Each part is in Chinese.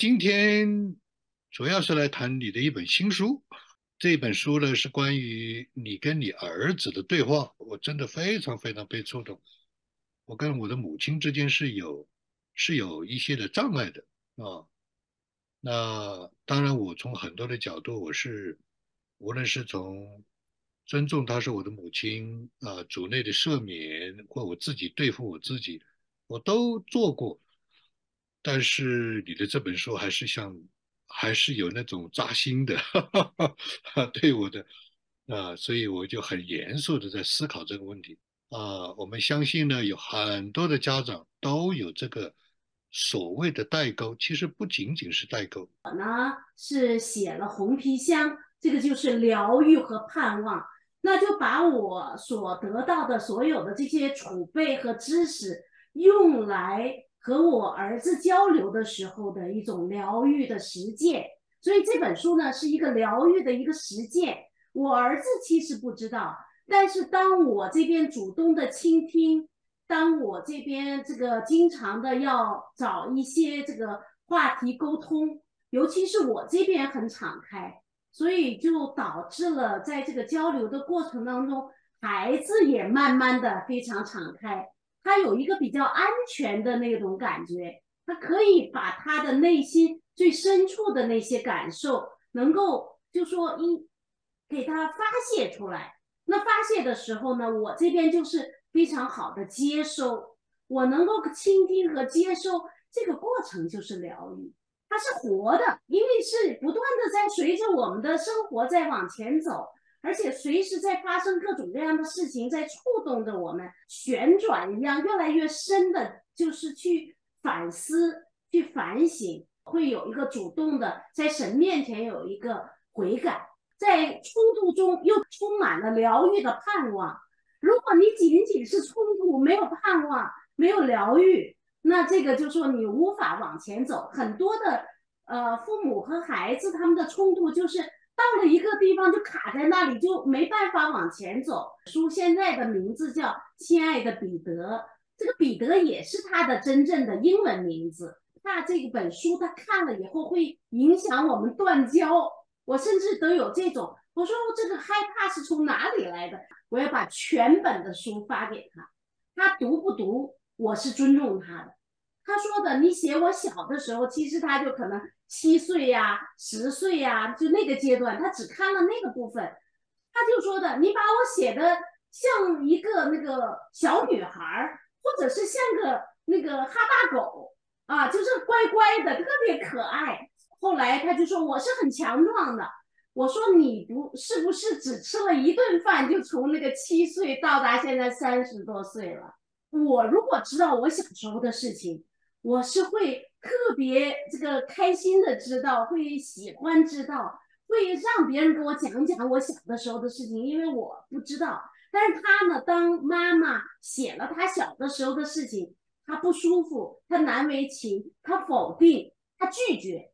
今天主要是来谈你的一本新书。这本书呢是关于你跟你儿子的对话，我真的非常非常被触动。我跟我的母亲之间是有是有一些的障碍的啊。那当然，我从很多的角度，我是无论是从尊重她是我的母亲啊，主内的赦免，或我自己对付我自己，我都做过。但是你的这本书还是像，还是有那种扎心的，哈哈哈对我的啊，所以我就很严肃的在思考这个问题啊。我们相信呢，有很多的家长都有这个所谓的代沟，其实不仅仅是代沟。我呢是写了红皮箱，这个就是疗愈和盼望，那就把我所得到的所有的这些储备和知识用来。和我儿子交流的时候的一种疗愈的实践，所以这本书呢是一个疗愈的一个实践。我儿子其实不知道，但是当我这边主动的倾听，当我这边这个经常的要找一些这个话题沟通，尤其是我这边很敞开，所以就导致了在这个交流的过程当中，孩子也慢慢的非常敞开。他有一个比较安全的那种感觉，他可以把他的内心最深处的那些感受，能够就说一给他发泄出来。那发泄的时候呢，我这边就是非常好的接收，我能够倾听和接收，这个过程就是疗愈，它是活的，因为是不断的在随着我们的生活在往前走。而且随时在发生各种各样的事情，在触动着我们，旋转一样，越来越深的，就是去反思、去反省，会有一个主动的在神面前有一个悔改，在冲突中又充满了疗愈的盼望。如果你仅仅是冲突，没有盼望，没有疗愈，那这个就说你无法往前走。很多的呃父母和孩子他们的冲突就是。到了一个地方就卡在那里，就没办法往前走。书现在的名字叫《亲爱的彼得》，这个彼得也是他的真正的英文名字。那这本书他看了以后会影响我们断交，我甚至都有这种，我说这个害怕是从哪里来的？我要把全本的书发给他，他读不读，我是尊重他的。他说的，你写我小的时候，其实他就可能七岁呀、十岁呀，就那个阶段，他只看了那个部分。他就说的，你把我写的像一个那个小女孩，或者是像个那个哈巴狗啊，就是乖乖的，特别可爱。后来他就说我是很强壮的。我说你不是不是只吃了一顿饭，就从那个七岁到达现在三十多岁了？我如果知道我小时候的事情。我是会特别这个开心的知道，会喜欢知道，会让别人给我讲讲我小的时候的事情，因为我不知道。但是他呢，当妈妈写了他小的时候的事情，他不舒服，他难为情，他否定，他拒绝。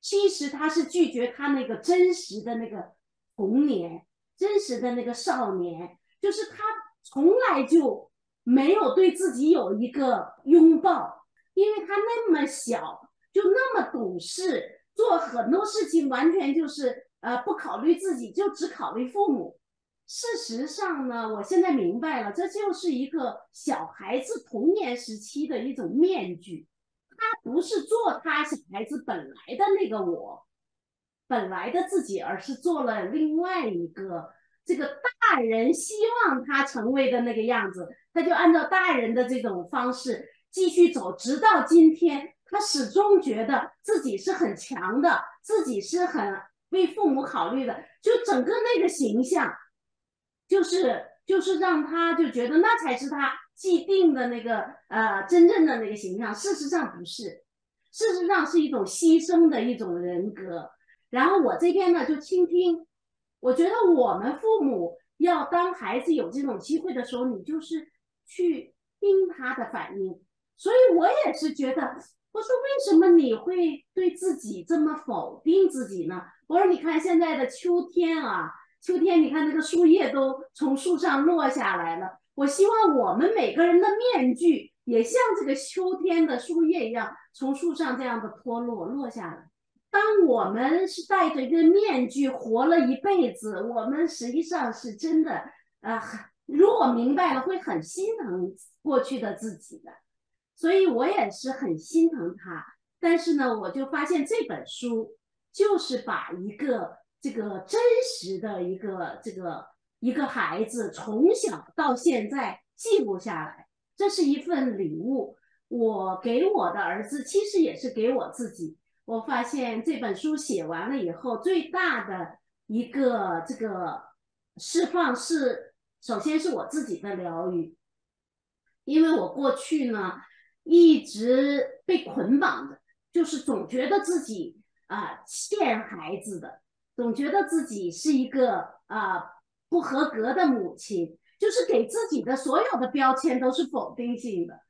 其实他是拒绝他那个真实的那个童年，真实的那个少年，就是他从来就没有对自己有一个拥抱。因为他那么小，就那么懂事，做很多事情完全就是呃不考虑自己，就只考虑父母。事实上呢，我现在明白了，这就是一个小孩子童年时期的一种面具。他不是做他小孩子本来的那个我，本来的自己，而是做了另外一个这个大人希望他成为的那个样子，他就按照大人的这种方式。继续走，直到今天，他始终觉得自己是很强的，自己是很为父母考虑的。就整个那个形象，就是就是让他就觉得那才是他既定的那个呃真正的那个形象。事实上不是，事实上是一种牺牲的一种人格。然后我这边呢就倾听，我觉得我们父母要当孩子有这种机会的时候，你就是去听他的反应。所以我也是觉得，我说为什么你会对自己这么否定自己呢？我说，你看现在的秋天啊，秋天你看那个树叶都从树上落下来了。我希望我们每个人的面具也像这个秋天的树叶一样，从树上这样的脱落落下来。当我们是戴着一个面具活了一辈子，我们实际上是真的，呃，如果明白了，会很心疼过去的自己的。所以我也是很心疼他。但是呢，我就发现这本书就是把一个这个真实的一个这个一个孩子从小到现在记录下来，这是一份礼物。我给我的儿子，其实也是给我自己。我发现这本书写完了以后，最大的一个这个释放是，首先是我自己的疗愈，因为我过去呢一直被捆绑着，就是总觉得自己啊欠孩子的，总觉得自己是一个啊不合格的母亲，就是给自己的所有的标签都是否定性的。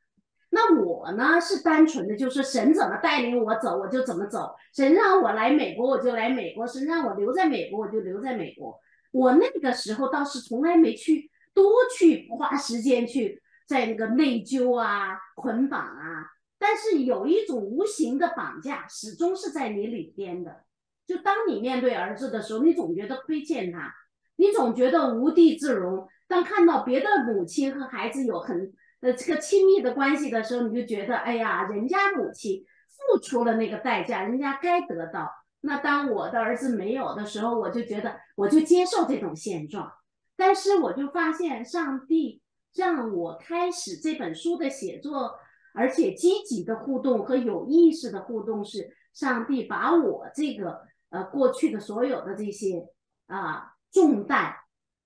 那我呢是单纯的，就是神怎么带领我走，我就怎么走。神让我来美国，我就来美国；神让我留在美国，我就留在美国。我那个时候倒是从来没去多去花时间去在那个内疚啊、捆绑啊。但是有一种无形的绑架，始终是在你里边的。就当你面对儿子的时候，你总觉得亏欠他，你总觉得无地自容。当看到别的母亲和孩子有很呃，这个亲密的关系的时候，你就觉得，哎呀，人家母亲付出了那个代价，人家该得到。那当我的儿子没有的时候，我就觉得，我就接受这种现状。但是我就发现，上帝让我开始这本书的写作，而且积极的互动和有意识的互动，是上帝把我这个呃过去的所有的这些啊重担，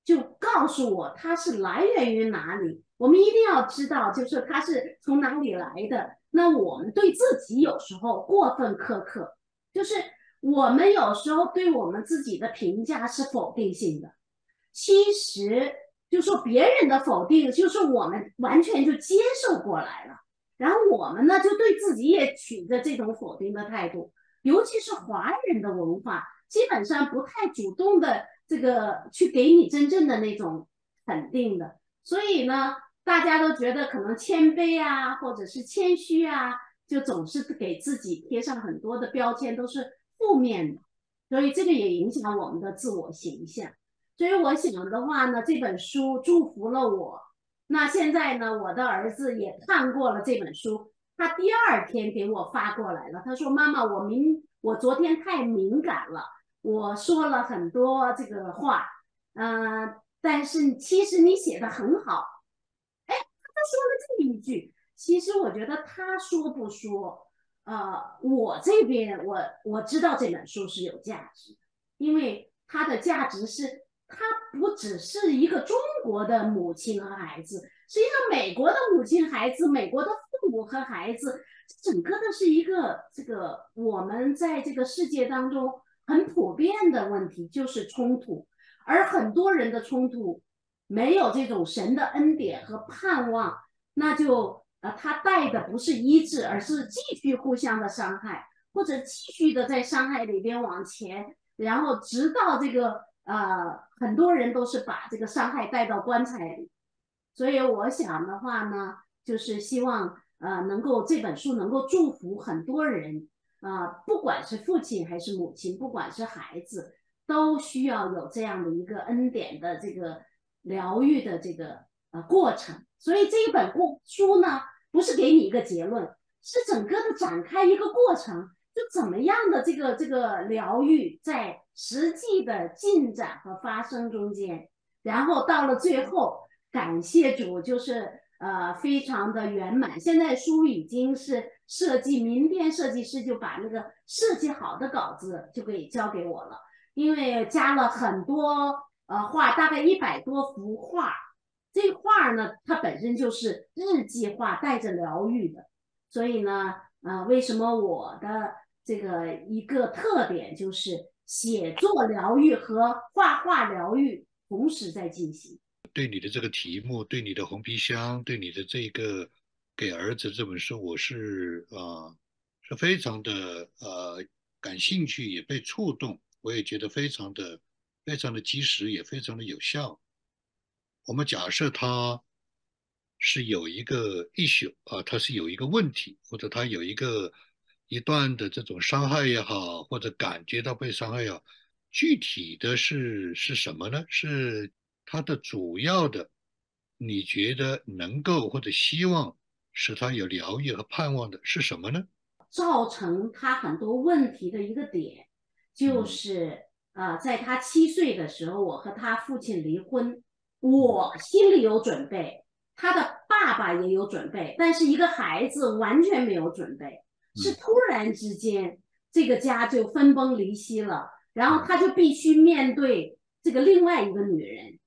就告诉我它是来源于哪里。我们一定要知道，就是它是从哪里来的。那我们对自己有时候过分苛刻，就是我们有时候对我们自己的评价是否定性的。其实就说别人的否定，就是我们完全就接受过来了。然后我们呢，就对自己也取着这种否定的态度。尤其是华人的文化，基本上不太主动的这个去给你真正的那种肯定的。所以呢。大家都觉得可能谦卑啊，或者是谦虚啊，就总是给自己贴上很多的标签，都是负面的，所以这个也影响我们的自我形象。所以我想的话呢，这本书祝福了我。那现在呢，我的儿子也看过了这本书，他第二天给我发过来了，他说：“妈妈，我明我昨天太敏感了，我说了很多这个话，嗯，但是其实你写的很好。”哎，他说了这么一句，其实我觉得他说不说，呃，我这边我我知道这本书是有价值，因为它的价值是它不只是一个中国的母亲和孩子，实际上美国的母亲、孩子、美国的父母和孩子，整个的是一个这个我们在这个世界当中很普遍的问题，就是冲突，而很多人的冲突。没有这种神的恩典和盼望，那就呃，他带的不是医治，而是继续互相的伤害，或者继续的在伤害里边往前，然后直到这个呃，很多人都是把这个伤害带到棺材里。所以我想的话呢，就是希望呃，能够这本书能够祝福很多人啊，不管是父亲还是母亲，不管是孩子，都需要有这样的一个恩典的这个。疗愈的这个呃过程，所以这一本故书呢，不是给你一个结论，是整个的展开一个过程，就怎么样的这个这个疗愈在实际的进展和发生中间，然后到了最后，感谢主，就是呃非常的圆满。现在书已经是设计，明天设计师就把那个设计好的稿子就给交给我了，因为加了很多。呃，画大概一百多幅画，这画呢，它本身就是日记画，带着疗愈的。所以呢，呃，为什么我的这个一个特点就是写作疗愈和画画疗愈同时在进行？对你的这个题目，对你的红皮箱，对你的这个给儿子这本书，我是啊，是非常的呃感兴趣，也被触动，我也觉得非常的非常的及时，也非常的有效。我们假设他是有一个 issue 啊，他是有一个问题，或者他有一个一段的这种伤害也好，或者感觉到被伤害也好，具体的是是什么呢？是他的主要的，你觉得能够或者希望使他有疗愈和盼望的是什么呢？造成他很多问题的一个点，就是呃，在他七岁的时候，我和他父亲离婚，我心里有准备，他的爸爸也有准备，但是一个孩子完全没有准备，是突然之间这个家就分崩离析了，然后他就必须面对这个另外一个女人，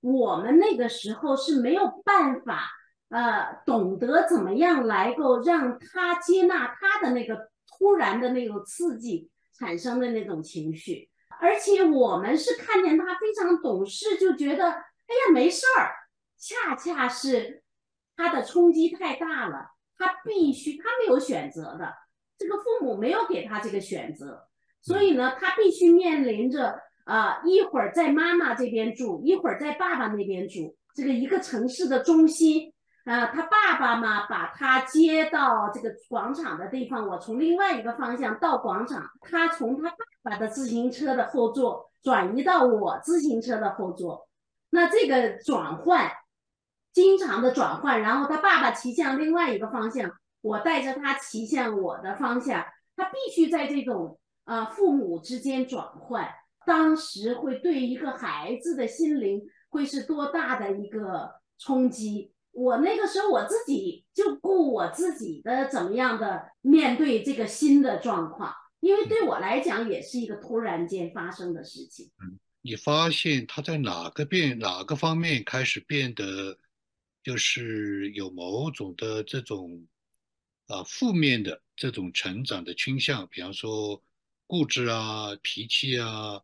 我们那个时候是没有办法。呃，懂得怎么样来够让他接纳他的那个突然的那种刺激产生的那种情绪，而且我们是看见他非常懂事，就觉得哎呀没事儿。恰恰是他的冲击太大了，他必须他没有选择的，这个父母没有给他这个选择，所以呢，他必须面临着啊一会儿在妈妈这边住，一会儿在爸爸那边住，这个一个城市的中心。啊，他爸爸嘛，把他接到这个广场的地方，我从另外一个方向到广场，他从他爸爸的自行车的后座转移到我自行车的后座，那这个转换，经常的转换，然后他爸爸骑向另外一个方向，我带着他骑向我的方向，他必须在这种呃父母之间转换，当时会对一个孩子的心灵会是多大的一个冲击。我那个时候我自己就顾我自己的怎么样的面对这个新的状况，因为对我来讲也是一个突然间发生的事情。嗯，你发现他在哪个变哪个方面开始变得，就是有某种的这种啊负面的这种成长的倾向，比方说固执啊、脾气啊、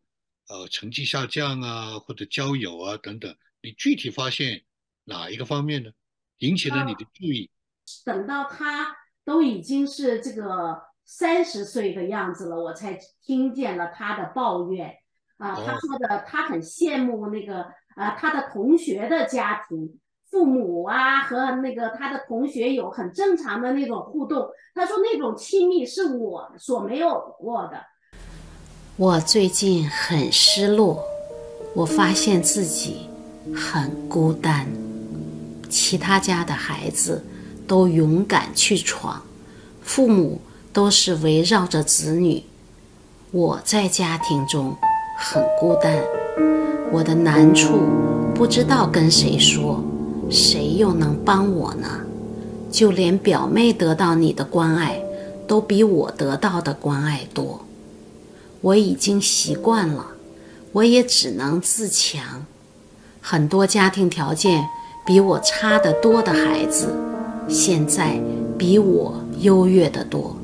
呃成绩下降啊，或者交友啊等等，你具体发现哪一个方面呢？引起了你的注意。等到他都已经是这个三十岁的样子了，我才听见了他的抱怨。啊，他说的他很羡慕那个啊，他的同学的家庭，父母啊和那个他的同学有很正常的那种互动。他说那种亲密是我所没有过的。我最近很失落，我发现自己很孤单。其他家的孩子都勇敢去闯，父母都是围绕着子女。我在家庭中很孤单，我的难处不知道跟谁说，谁又能帮我呢？就连表妹得到你的关爱，都比我得到的关爱多。我已经习惯了，我也只能自强。很多家庭条件。比我差得多的孩子，现在比我优越得多。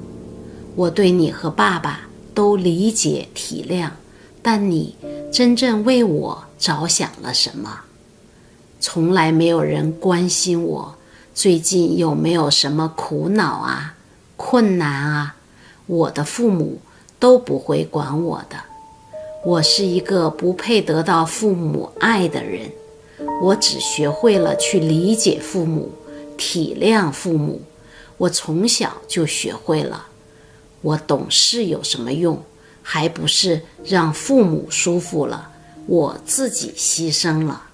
我对你和爸爸都理解体谅，但你真正为我着想了什么？从来没有人关心我最近有没有什么苦恼啊、困难啊。我的父母都不会管我的。我是一个不配得到父母爱的人。我只学会了去理解父母，体谅父母。我从小就学会了。我懂事有什么用？还不是让父母舒服了，我自己牺牲了。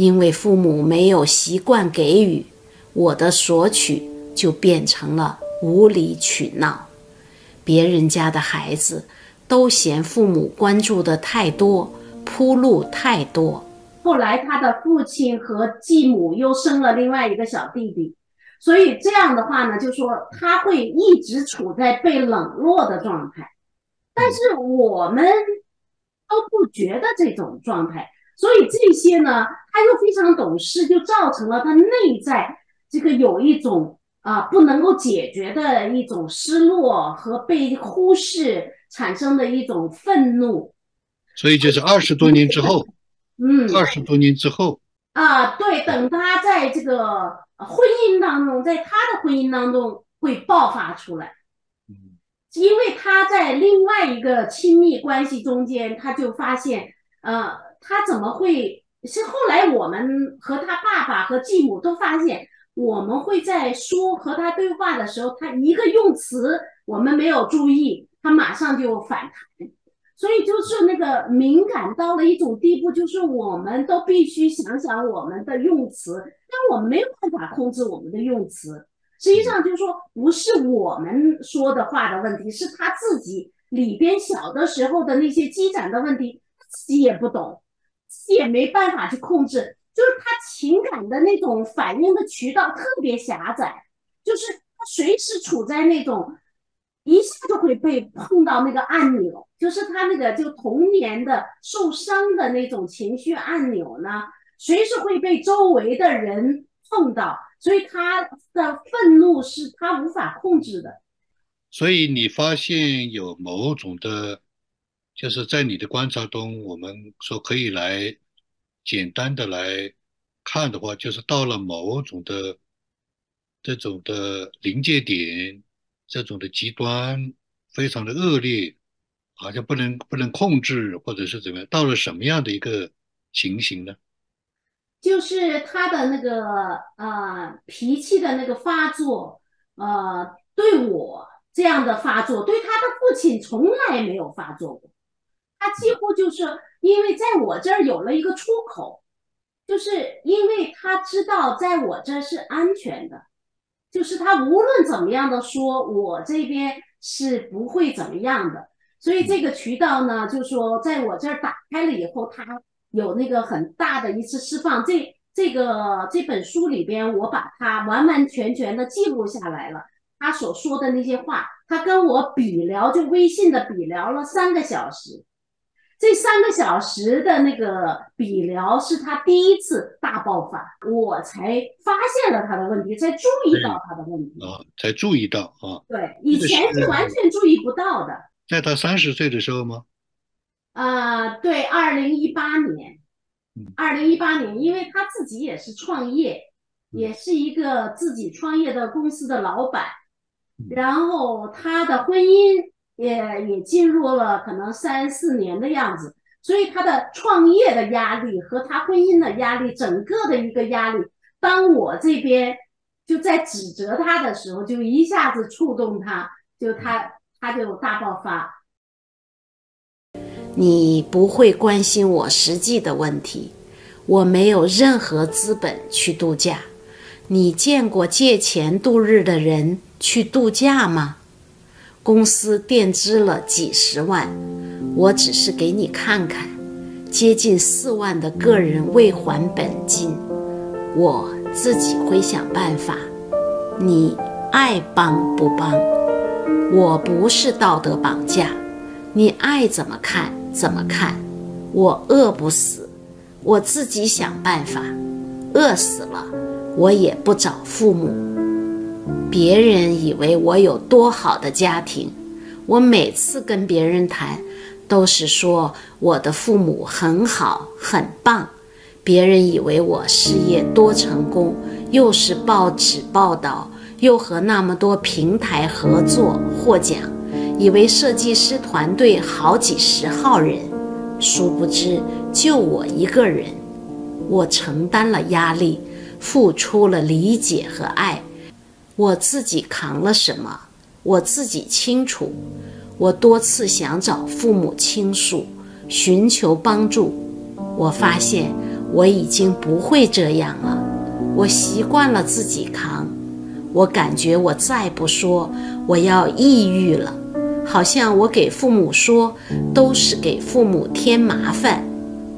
因为父母没有习惯给予，我的索取就变成了无理取闹。别人家的孩子都嫌父母关注的太多，铺路太多。后来他的父亲和继母又生了另外一个小弟弟，所以这样的话呢，就说他会一直处在被冷落的状态。但是我们都不觉得这种状态，所以这些呢，他又非常懂事，就造成了他内在这个有一种啊不能够解决的一种失落和被忽视产生的一种愤怒。所以就是二十多年之后。嗯，二十多年之后啊，对，等他在这个婚姻当中，在他的婚姻当中会爆发出来。嗯，因为他在另外一个亲密关系中间，他就发现，呃，他怎么会？是后来我们和他爸爸和继母都发现，我们会在说和他对话的时候，他一个用词我们没有注意，他马上就反弹。所以就是那个敏感到了一种地步，就是我们都必须想想我们的用词，但我们没有办法控制我们的用词。实际上就是说，不是我们说的话的问题，是他自己里边小的时候的那些积攒的问题，自己也不懂，也没办法去控制。就是他情感的那种反应的渠道特别狭窄，就是他随时处在那种一下就会被碰到那个按钮，就是他那个就童年的受伤的那种情绪按钮呢，随时会被周围的人碰到。所以他的愤怒是他无法控制的。所以你发现有某种的，就是在你的观察中，我们说可以来简单的来看的话，就是到了某种的这种的临界点，这种的极端非常的恶劣，好像不能不能控制，或者是怎么样，到了什么样的一个情形呢？就是他的那个呃脾气的那个发作，呃，对我这样的发作，对他的父亲从来没有发作过。他几乎就是因为在我这儿有了一个出口，就是因为他知道在我这儿是安全的，就是他无论怎么样的说，我这边是不会怎么样的。所以这个渠道呢，就说在我这儿打开了以后，他。有那个很大的一次释放，这这个这本书里边，我把它完完全全的记录下来了。他所说的那些话，他跟我比聊，就微信的比聊了三个小时。这三个小时的那个比聊是他第一次大爆发，我才发现了他的问题，才注意到他的问题啊，才注意到啊。对，以前是完全注意不到的。在他三十岁的时候吗？呃，对，二零一八年，二零一八年，因为他自己也是创业，也是一个自己创业的公司的老板，然后他的婚姻也也进入了可能三四年的样子，所以他的创业的压力和他婚姻的压力，整个的一个压力，当我这边就在指责他的时候，就一下子触动他，就他他就大爆发。你不会关心我实际的问题，我没有任何资本去度假。你见过借钱度日的人去度假吗？公司垫资了几十万，我只是给你看看，接近四万的个人未还本金，我自己会想办法。你爱帮不帮？我不是道德绑架，你爱怎么看？怎么看？我饿不死，我自己想办法。饿死了，我也不找父母。别人以为我有多好的家庭，我每次跟别人谈，都是说我的父母很好很棒。别人以为我事业多成功，又是报纸报道，又和那么多平台合作获奖。以为设计师团队好几十号人，殊不知就我一个人。我承担了压力，付出了理解和爱，我自己扛了什么，我自己清楚。我多次想找父母倾诉，寻求帮助，我发现我已经不会这样了。我习惯了自己扛，我感觉我再不说，我要抑郁了。好像我给父母说，都是给父母添麻烦。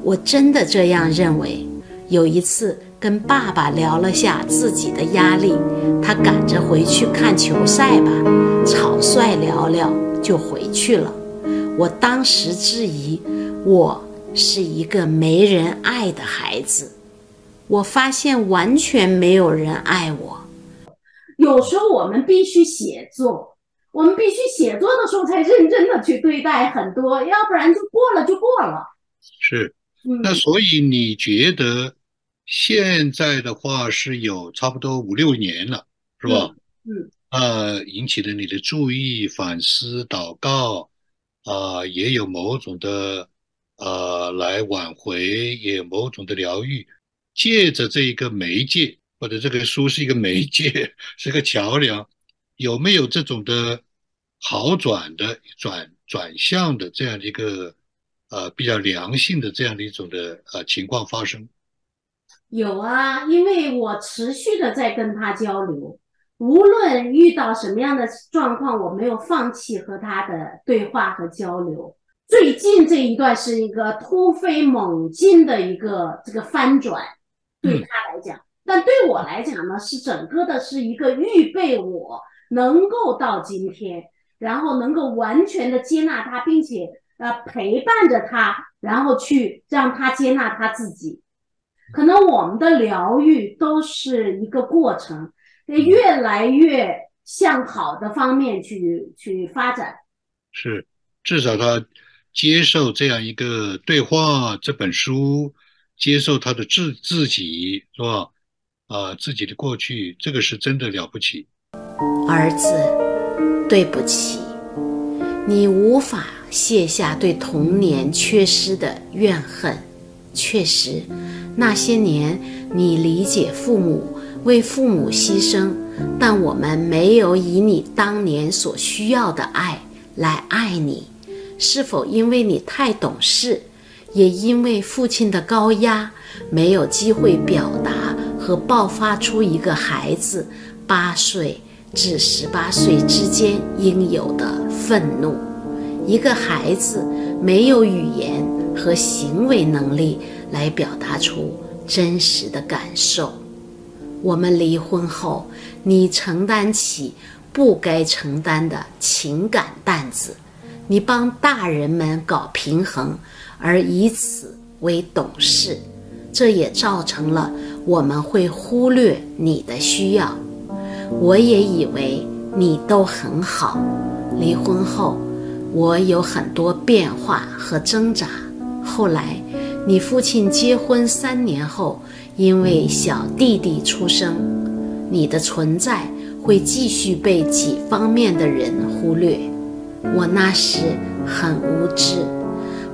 我真的这样认为。有一次跟爸爸聊了下自己的压力，他赶着回去看球赛吧，草率聊聊就回去了。我当时质疑，我是一个没人爱的孩子。我发现完全没有人爱我。有时候我们必须写作。我们必须写作的时候才认真的去对待很多，要不然就过了就过了。是，那所以你觉得现在的话是有差不多五六年了，是吧？嗯。呃，引起了你的注意、反思、祷告，啊、也有某种的呃来挽回，也有某种的疗愈。借着这一个媒介，或者这个书是一个媒介，是个桥梁，有没有这种的好转的转转向的这样的一个呃比较良性的这样的一种的呃情况发生？有啊，因为我持续的在跟他交流，无论遇到什么样的状况，我没有放弃和他的对话和交流。最近这一段是一个突飞猛进的一个这个翻转，对他来讲，但对我来讲呢，是整个的是一个预备我能够到今天，然后能够完全的接纳他，并且呃陪伴着他，然后去让他接纳他自己。可能我们的疗愈都是一个过程，越来越向好的方面去去发展。是，至少他接受这样一个对话，这本书，接受他的自自己，是吧？啊，自己的过去，这个是真的了不起。儿子，对不起，你无法卸下对童年缺失的怨恨。确实，那些年你理解父母，为父母牺牲，但我们没有以你当年所需要的爱来爱你。是否因为你太懂事，也因为父亲的高压，没有机会表达和爆发出一个孩子八岁至十八岁之间应有的愤怒？一个孩子没有语言和行为能力来表达出真实的感受。我们离婚后，你承担起不该承担的情感担子。你帮大人们搞平衡，而以此为懂事，这也造成了我们会忽略你的需要。我也以为你都很好。离婚后，我有很多变化和挣扎。后来，你父亲结婚三年后，因为小弟弟出生，你的存在会继续被几方面的人忽略。我那时很无知，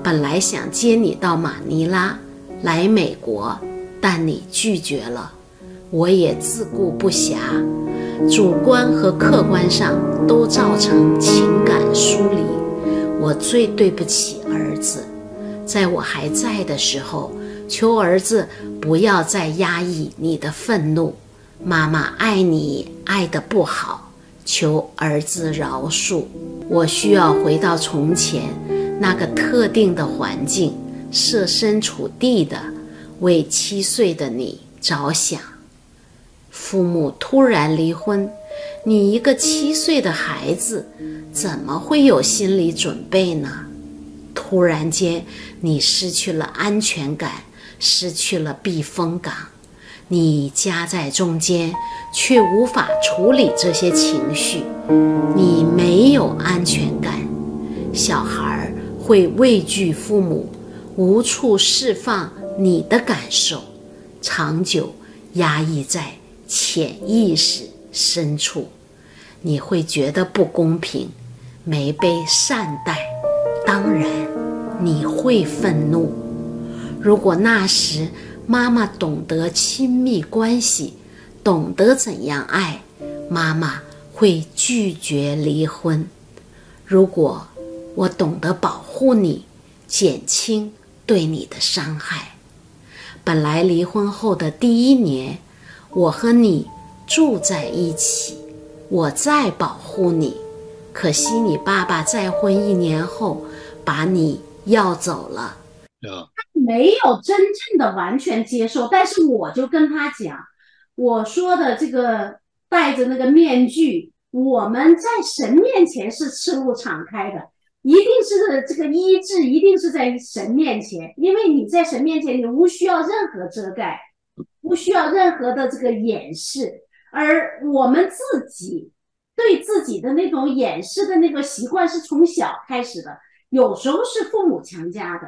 本来想接你到马尼拉来美国，但你拒绝了。我也自顾不暇，主观和客观上都造成情感疏离。我最对不起儿子，在我还在的时候，求儿子不要再压抑你的愤怒。妈妈爱你爱得不好，求儿子饶恕。我需要回到从前那个特定的环境，设身处地的为七岁的你着想。父母突然离婚，你一个七岁的孩子怎么会有心理准备呢？忽然间，你失去了安全感，失去了避风港，你夹在中间。却无法处理这些情绪，你没有安全感，小孩会畏惧父母，无处释放你的感受，长久压抑在潜意识深处，你会觉得不公平，没被善待，当然你会愤怒。如果那时妈妈懂得亲密关系。懂得怎样爱，妈妈会拒绝离婚。如果我懂得保护你，减轻对你的伤害。本来离婚后的第一年，我和你住在一起，我在保护你。可惜你爸爸再婚一年后，把你要走了。他没有真正的完全接受，但是我就跟他讲。我说的这个戴着那个面具，我们在神面前是赤露敞开的，一定是这个医治，一定是在神面前，因为你在神面前，你无需要任何遮盖，不需要任何的这个掩饰，而我们自己对自己的那种掩饰的那个习惯是从小开始的，有时候是父母强加的，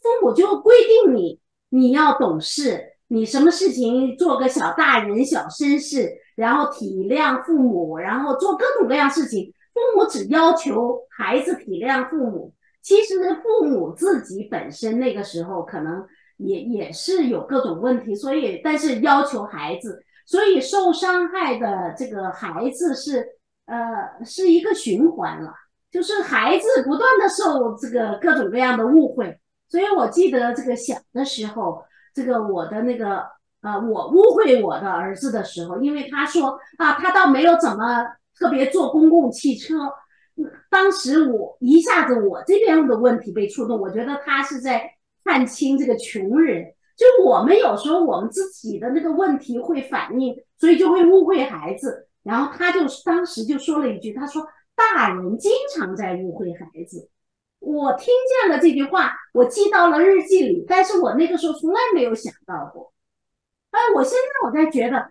父母就规定你，你要懂事。你什么事情做个小大人、小绅士，然后体谅父母，然后做各种各样事情。父母只要求孩子体谅父母，其实父母自己本身那个时候可能也也是有各种问题，所以但是要求孩子，所以受伤害的这个孩子是呃是一个循环了，就是孩子不断的受这个各种各样的误会。所以我记得这个小的时候，这个我的那个呃我误会我的儿子的时候，因为他说啊他倒没有怎么。特别坐公共汽车，当时我一下子我这边的问题被触动，我觉得他是在看清这个穷人，就我们有时候我们自己的那个问题会反应，所以就会误会孩子。然后他就当时就说了一句，他说：“大人经常在误会孩子。”我听见了这句话，我记到了日记里，但是我那个时候从来没有想到过。哎，我现在我在觉得。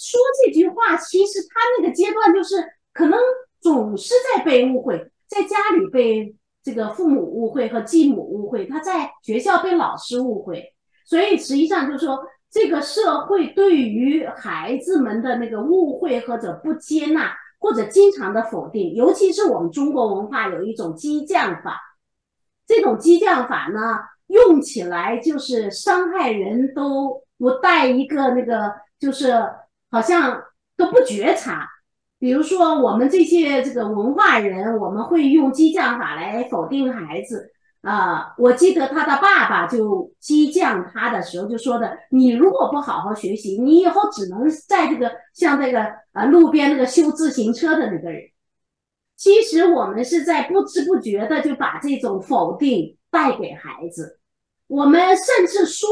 说这句话，其实他那个阶段就是可能总是在被误会，在家里被这个父母误会和继母误会，他在学校被老师误会，所以实际上就是说，这个社会对于孩子们的那个误会或者不接纳，或者经常的否定，尤其是我们中国文化有一种激将法，这种激将法呢，用起来就是伤害人都不带一个那个就是。好像都不觉察，比如说我们这些这个文化人，我们会用激将法来否定孩子啊。我记得他的爸爸就激将他的时候就说的：“你如果不好好学习，你以后只能在这个像这个呃路边那个修自行车的那个人。”其实我们是在不知不觉的就把这种否定带给孩子，我们甚至说。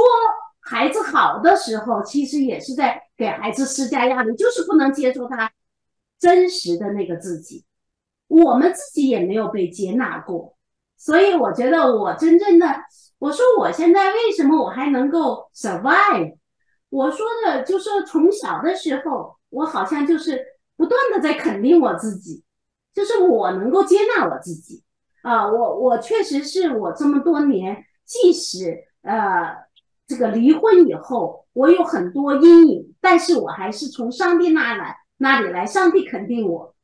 孩子好的时候，其实也是在给孩子施加压力，就是不能接受他真实的那个自己。我们自己也没有被接纳过，所以我觉得我真正的，我说我现在为什么我还能够 survive？我说的就是从小的时候，我好像就是不断的在肯定我自己，就是我能够接纳我自己啊，我我确实是我这么多年，即使呃。这个离婚以后，我有很多阴影，但是我还是从上帝那来那里来，上帝肯定我，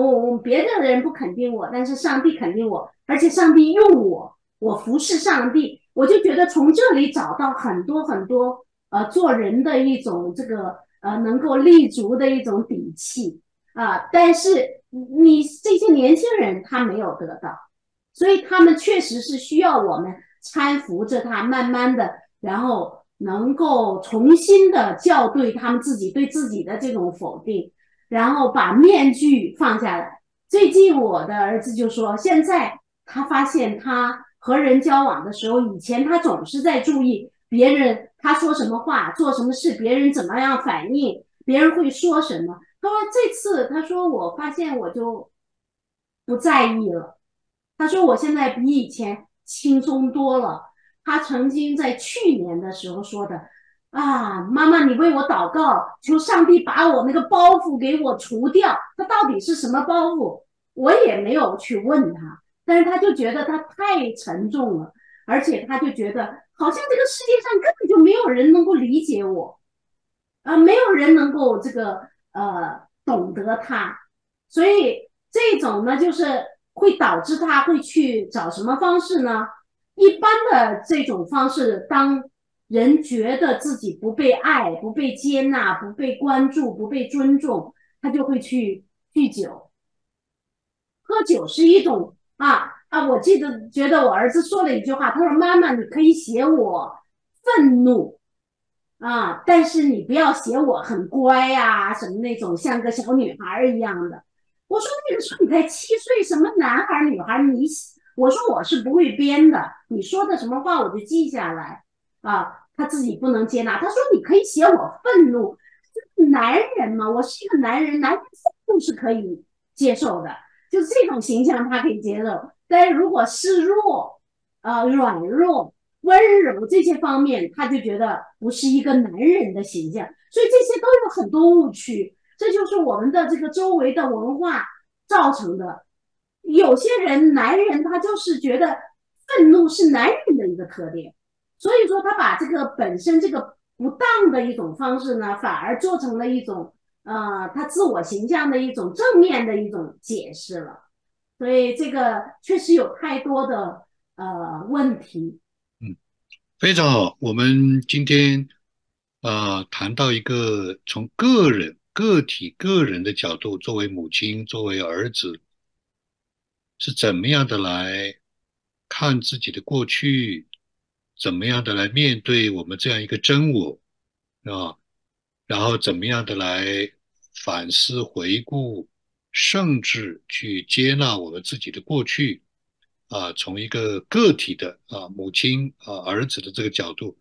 我我别的人不肯定我，但是上帝肯定我，而且上帝用我，我服侍上帝，我就觉得从这里找到很多很多呃做人的一种这个呃能够立足的一种底气啊，但是你这些年轻人他没有得到，所以他们确实是需要我们搀扶着他，慢慢的。然后能够重新的校对他们自己对自己的这种否定，然后把面具放下来。最近我的儿子就说，现在他发现他和人交往的时候，以前他总是在注意别人他说什么话、做什么事，别人怎么样反应，别人会说什么。他说这次他说我发现我就不在意了。他说我现在比以前轻松多了。他曾经在去年的时候说的啊，妈妈，你为我祷告，求上帝把我那个包袱给我除掉。他到底是什么包袱？我也没有去问他，但是他就觉得他太沉重了，而且他就觉得好像这个世界上根本就没有人能够理解我，啊，没有人能够这个呃懂得他，所以这种呢，就是会导致他会去找什么方式呢？一般的这种方式，当人觉得自己不被爱、不被接纳、不被关注、不被尊重，他就会去酗酒。喝酒是一种啊啊！我记得觉得我儿子说了一句话，他说：“妈妈，你可以写我愤怒啊，但是你不要写我很乖呀，什么那种像个小女孩一样的。”我说：“那个时候你才七岁，什么男孩女孩，你？”我说我是不会编的，你说的什么话我就记下来啊。他自己不能接纳，他说你可以写我愤怒，男人嘛，我是一个男人，男人愤怒是可以接受的，就这种形象他可以接受。但如果示弱、呃软弱、温柔这些方面，他就觉得不是一个男人的形象，所以这些都有很多误区，这就是我们的这个周围的文化造成的。有些人，男人他就是觉得愤怒是男人的一个特点，所以说他把这个本身这个不当的一种方式呢，反而做成了一种呃他自我形象的一种正面的一种解释了。所以这个确实有太多的呃问题。嗯，非常好。我们今天啊、谈到一个从个人、个体、个人的角度，作为母亲、作为儿子，是怎么样的来看自己的过去，怎么样的来面对我们这样一个真我啊，然后怎么样的来反思、回顾，甚至去接纳我们自己的过去啊，从一个个体的啊母亲啊儿子的这个角度，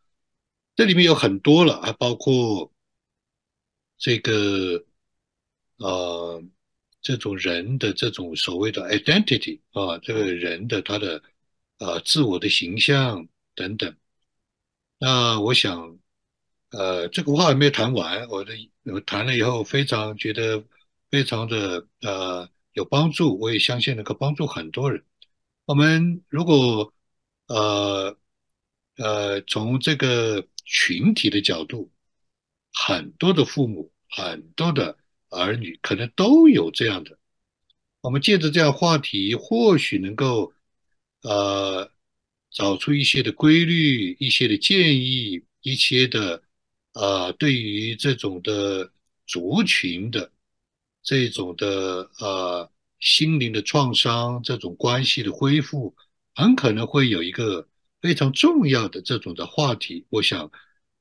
这里面有很多了，还包括这个呃这种人的这种所谓的 identity 啊，这个人的他的呃自我的形象等等。那我想，呃，这个话还没有谈完，我的我谈了以后，非常觉得非常的呃有帮助，我也相信能够帮助很多人。我们如果呃呃从这个群体的角度，很多的父母，很多的儿女可能都有这样的。我们借着这样话题，或许能够呃找出一些的规律、一些的建议、一些的呃对于这种的族群的这种的呃心灵的创伤、这种关系的恢复，很可能会有一个非常重要的这种的话题。我想，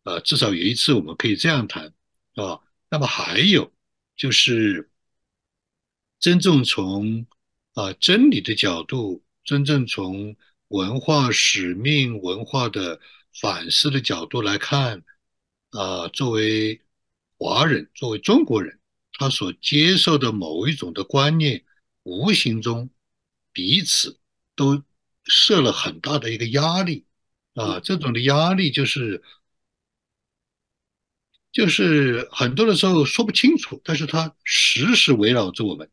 呃，至少有一次我们可以这样谈啊。那么还有就是。真正从啊真理的角度，真正从文化使命、文化的反思的角度来看，啊，作为华人，作为中国人，他所接受的某一种的观念，无形中彼此都设了很大的一个压力啊，这种的压力就是就是很多的时候说不清楚，但是它时时围绕着我们。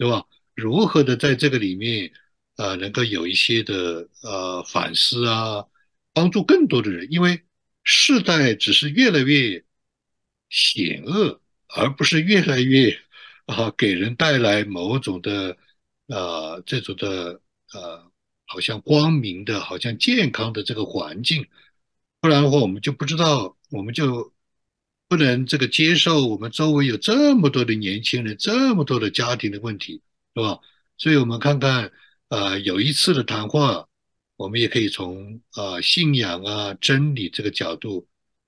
对吧？如何的在这个里面，呃，能够有一些的呃反思啊，帮助更多的人，因为世代只是越来越险恶，而不是越来越啊给人带来某种的呃这种的呃好像光明的、好像健康的这个环境，不然的话，我们就不知道，我们就。不能这个接受我们周围有这么多的年轻人，这么多的家庭的问题，是吧？所以，我们看看，呃，有一次的谈话，我们也可以从呃信仰啊、真理这个角度，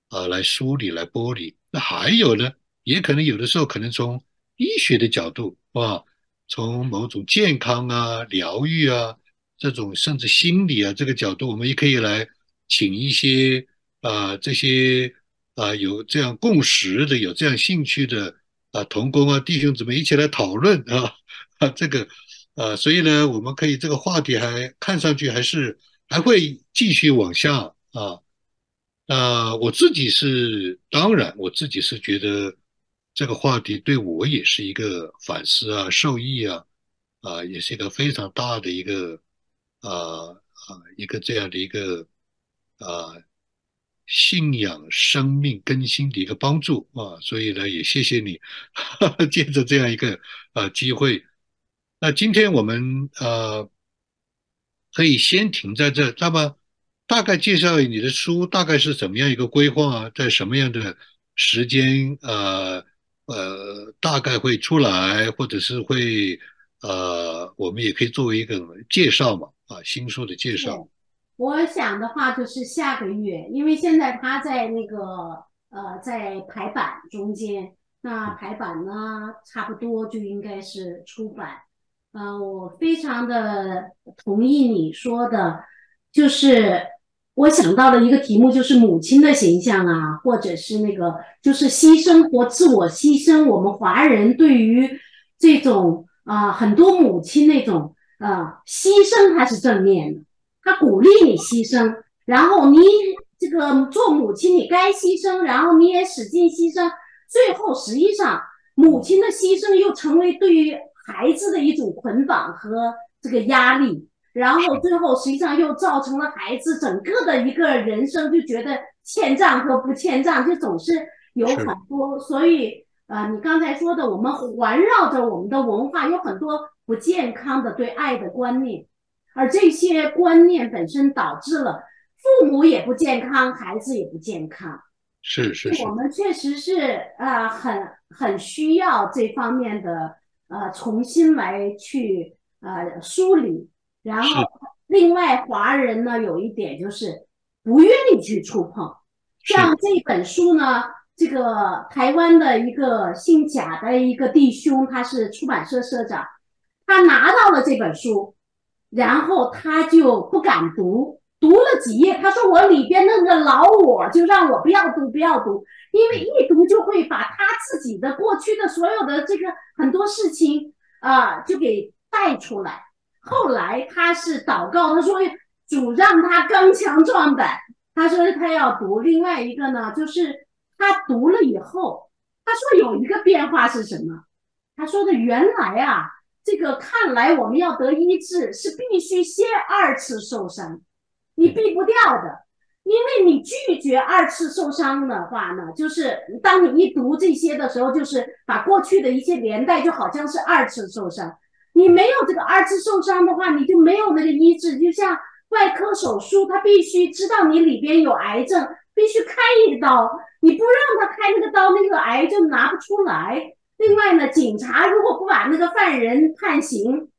啊来梳理、来剥离。那还有呢，也可能有的时候可能从医学的角度，是吧？从某种健康啊、疗愈啊这种，甚至心理啊这个角度，我们也可以来请一些啊这些。啊，有这样共识的，有这样兴趣的啊，同工啊，弟兄姊妹一起来讨论啊啊，这个啊，所以呢，我们可以这个话题还看上去还是还会继续往下啊。那我自己是当然，我自己是觉得这个话题对我也是一个反思啊，受益啊啊，也是一个非常大的一个啊啊一个这样的一个啊。信仰生命更新的一个帮助啊，所以呢，也谢谢你，哈哈借着这样一个呃机会，那今天我们呃可以先停在这，那么大概介绍你的书大概是怎么样一个规划，在什么样的时间呃呃大概会出来，或者是会呃我们也可以作为一个介绍嘛啊新书的介绍。我想的话就是下个月，因为现在他在那个呃在排版中间，那排版呢差不多就应该是出版。嗯，我非常的同意你说的，就是我想到了一个题目就是母亲的形象啊，或者是那个就是牺牲或自我牺牲。我们华人对于这种啊很多母亲那种啊牺牲还是正面的。他鼓励你牺牲，然后你这个做母亲你该牺牲，然后你也使劲牺牲，最后实际上母亲的牺牲又成为对于孩子的一种捆绑和这个压力，然后最后实际上又造成了孩子整个的一个人生就觉得欠账和不欠账就总是有很多，所以呃，你刚才说的，我们环绕着我们的文化有很多不健康的对爱的观念，而这些观念本身导致了父母也不健康，孩子也不健康。是是是。我，们确实是呃很很需要这方面的呃重新来去呃梳理，然后另外华人呢有一点就是不愿意去触碰，像这本书呢，这个台湾的一个姓贾的一个弟兄，他是出版社社长，他拿到了这本书，然后他就不敢读，读了几页，他说我里边那个老我就让我不要读，不要读，因为一读就会把他自己的过去的所有的这个很多事情啊、就给带出来。后来他是祷告，他说主让他刚强壮胆，他说他要读。另外一个呢，就是他读了以后，他说有一个变化是什么？他说的原来啊，这个看来我们要得医治是必须先二次受伤，你避不掉的。因为你拒绝二次受伤的话呢，就是当你一读这些的时候，就是把过去的一些连带，就好像是二次受伤。你没有这个二次受伤的话，你就没有那个医治。就像外科手术，他必须知道你里边有癌症，必须开一刀。你不让他开那个刀，那个癌症拿不出来。另外呢，警察如果不把那个犯人判刑，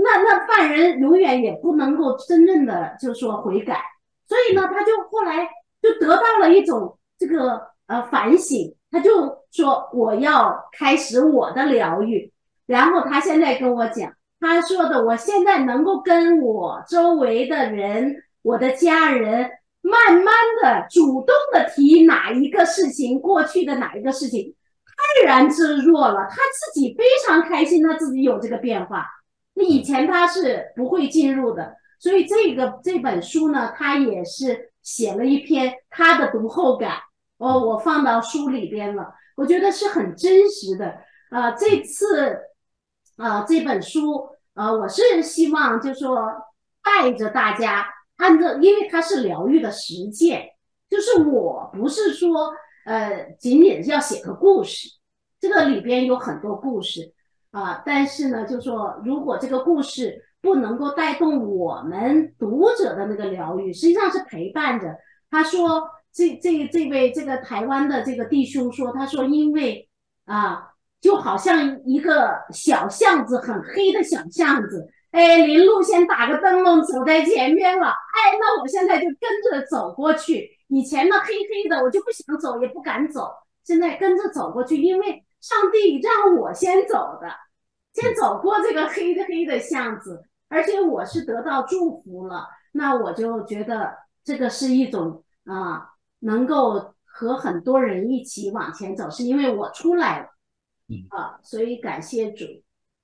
那那犯人永远也不能够真正的就是说悔改。所以呢，他就后来就得到了一种这个呃反省，他就说我要开始我的疗愈。然后他现在跟我讲，他说的，我现在能够跟我周围的人，我的家人，慢慢的、主动的提哪一个事情，过去的哪一个事情，泰然自若了，他自己非常开心，他自己有这个变化。那以前他是不会进入的，所以这个这本书呢，他也是写了一篇他的读后感，哦，我放到书里边了，我觉得是很真实的。呃，这次。呃，这本书，呃，我是希望就说带着大家按照，因为它是疗愈的实践，就是我不是说呃仅仅是要写个故事，这个里边有很多故事啊、但是呢，就说如果这个故事不能够带动我们读者的那个疗愈，实际上是陪伴着。他说，这这这位这个台湾的这个弟兄说，他说因为啊。就好像一个小巷子，很黑的小巷子。哎，林路先打个灯笼，走在前面了。哎，那我现在就跟着走过去。以前呢，黑黑的，我就不想走，也不敢走。现在跟着走过去，因为上帝让我先走的，先走过这个黑的黑的巷子，而且我是得到祝福了。那我就觉得这个是一种啊，能够和很多人一起往前走，是因为我出来了。嗯啊，所以感谢主。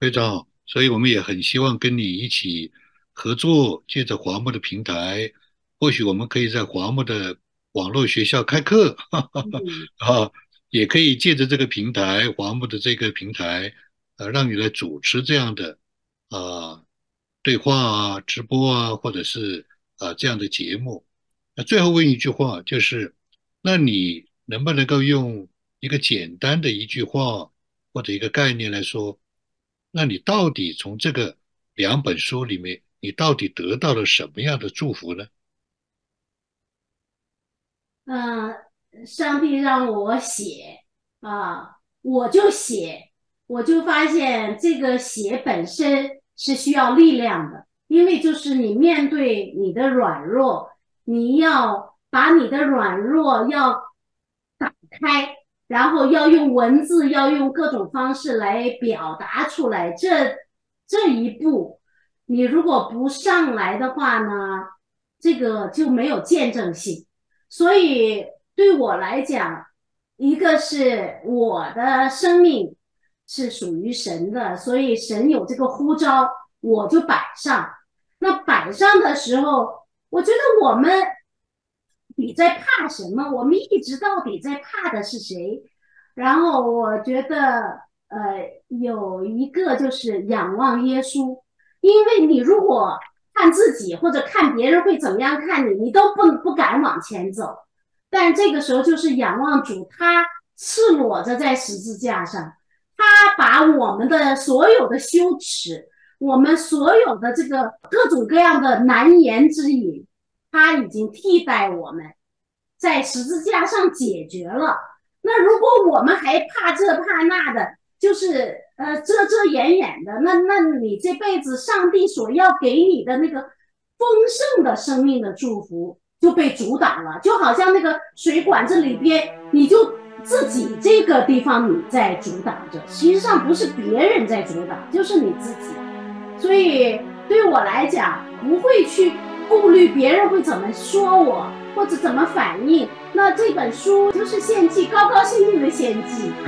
非常好，所以我们也很希望跟你一起合作，借着华木的平台，或许我们可以在华木的网络学校开课，哈哈哈嗯啊，也可以借着这个平台，华木的这个平台，呃，让你来主持这样的啊对话啊、直播啊，或者是啊这样的节目。那最后问一句话，就是，那你能不能够用一个简单的一句话或者一个概念来说？那你到底从这个两本书里面，你到底得到了什么样的祝福呢？嗯，上帝让我写啊，我就写，我就发现这个写本身是需要力量的，因为就是你面对你的软弱，你要把你的软弱要打开，然后要用文字，要用各种方式来表达出来。这这一步，你如果不上来的话呢，这个就没有见证性。所以对我来讲，一个是我的生命是属于神的，所以神有这个呼召，我就摆上。那摆上的时候，我觉得我们你在怕什么？我们一直到底在怕的是谁？然后我觉得，呃，有一个就是仰望耶稣，因为你如果看自己或者看别人会怎么样看你，你都不不敢往前走。但这个时候就是仰望主，他赤裸着在十字架上，把我们的所有的羞耻，我们所有的这个各种各样的难言之隐，他已经替代我们在十字架上解决了。那如果我们还怕这怕那的，就是呃遮遮掩掩的，那那你这辈子上帝所要给你的那个丰盛的生命的祝福就被阻挡了，就好像那个水管这里边，你就自己这个地方你在阻挡着，实际上不是别人在阻挡，就是你自己。所以对我来讲，不会去顾虑别人会怎么说我。或者怎么反应？那这本书就是献祭，高高兴兴的献祭。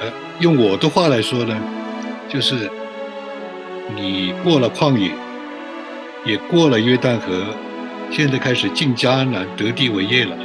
呃，用我的话来说呢，就是你过了旷野，也过了约旦河，现在开始进迦南得地为业了。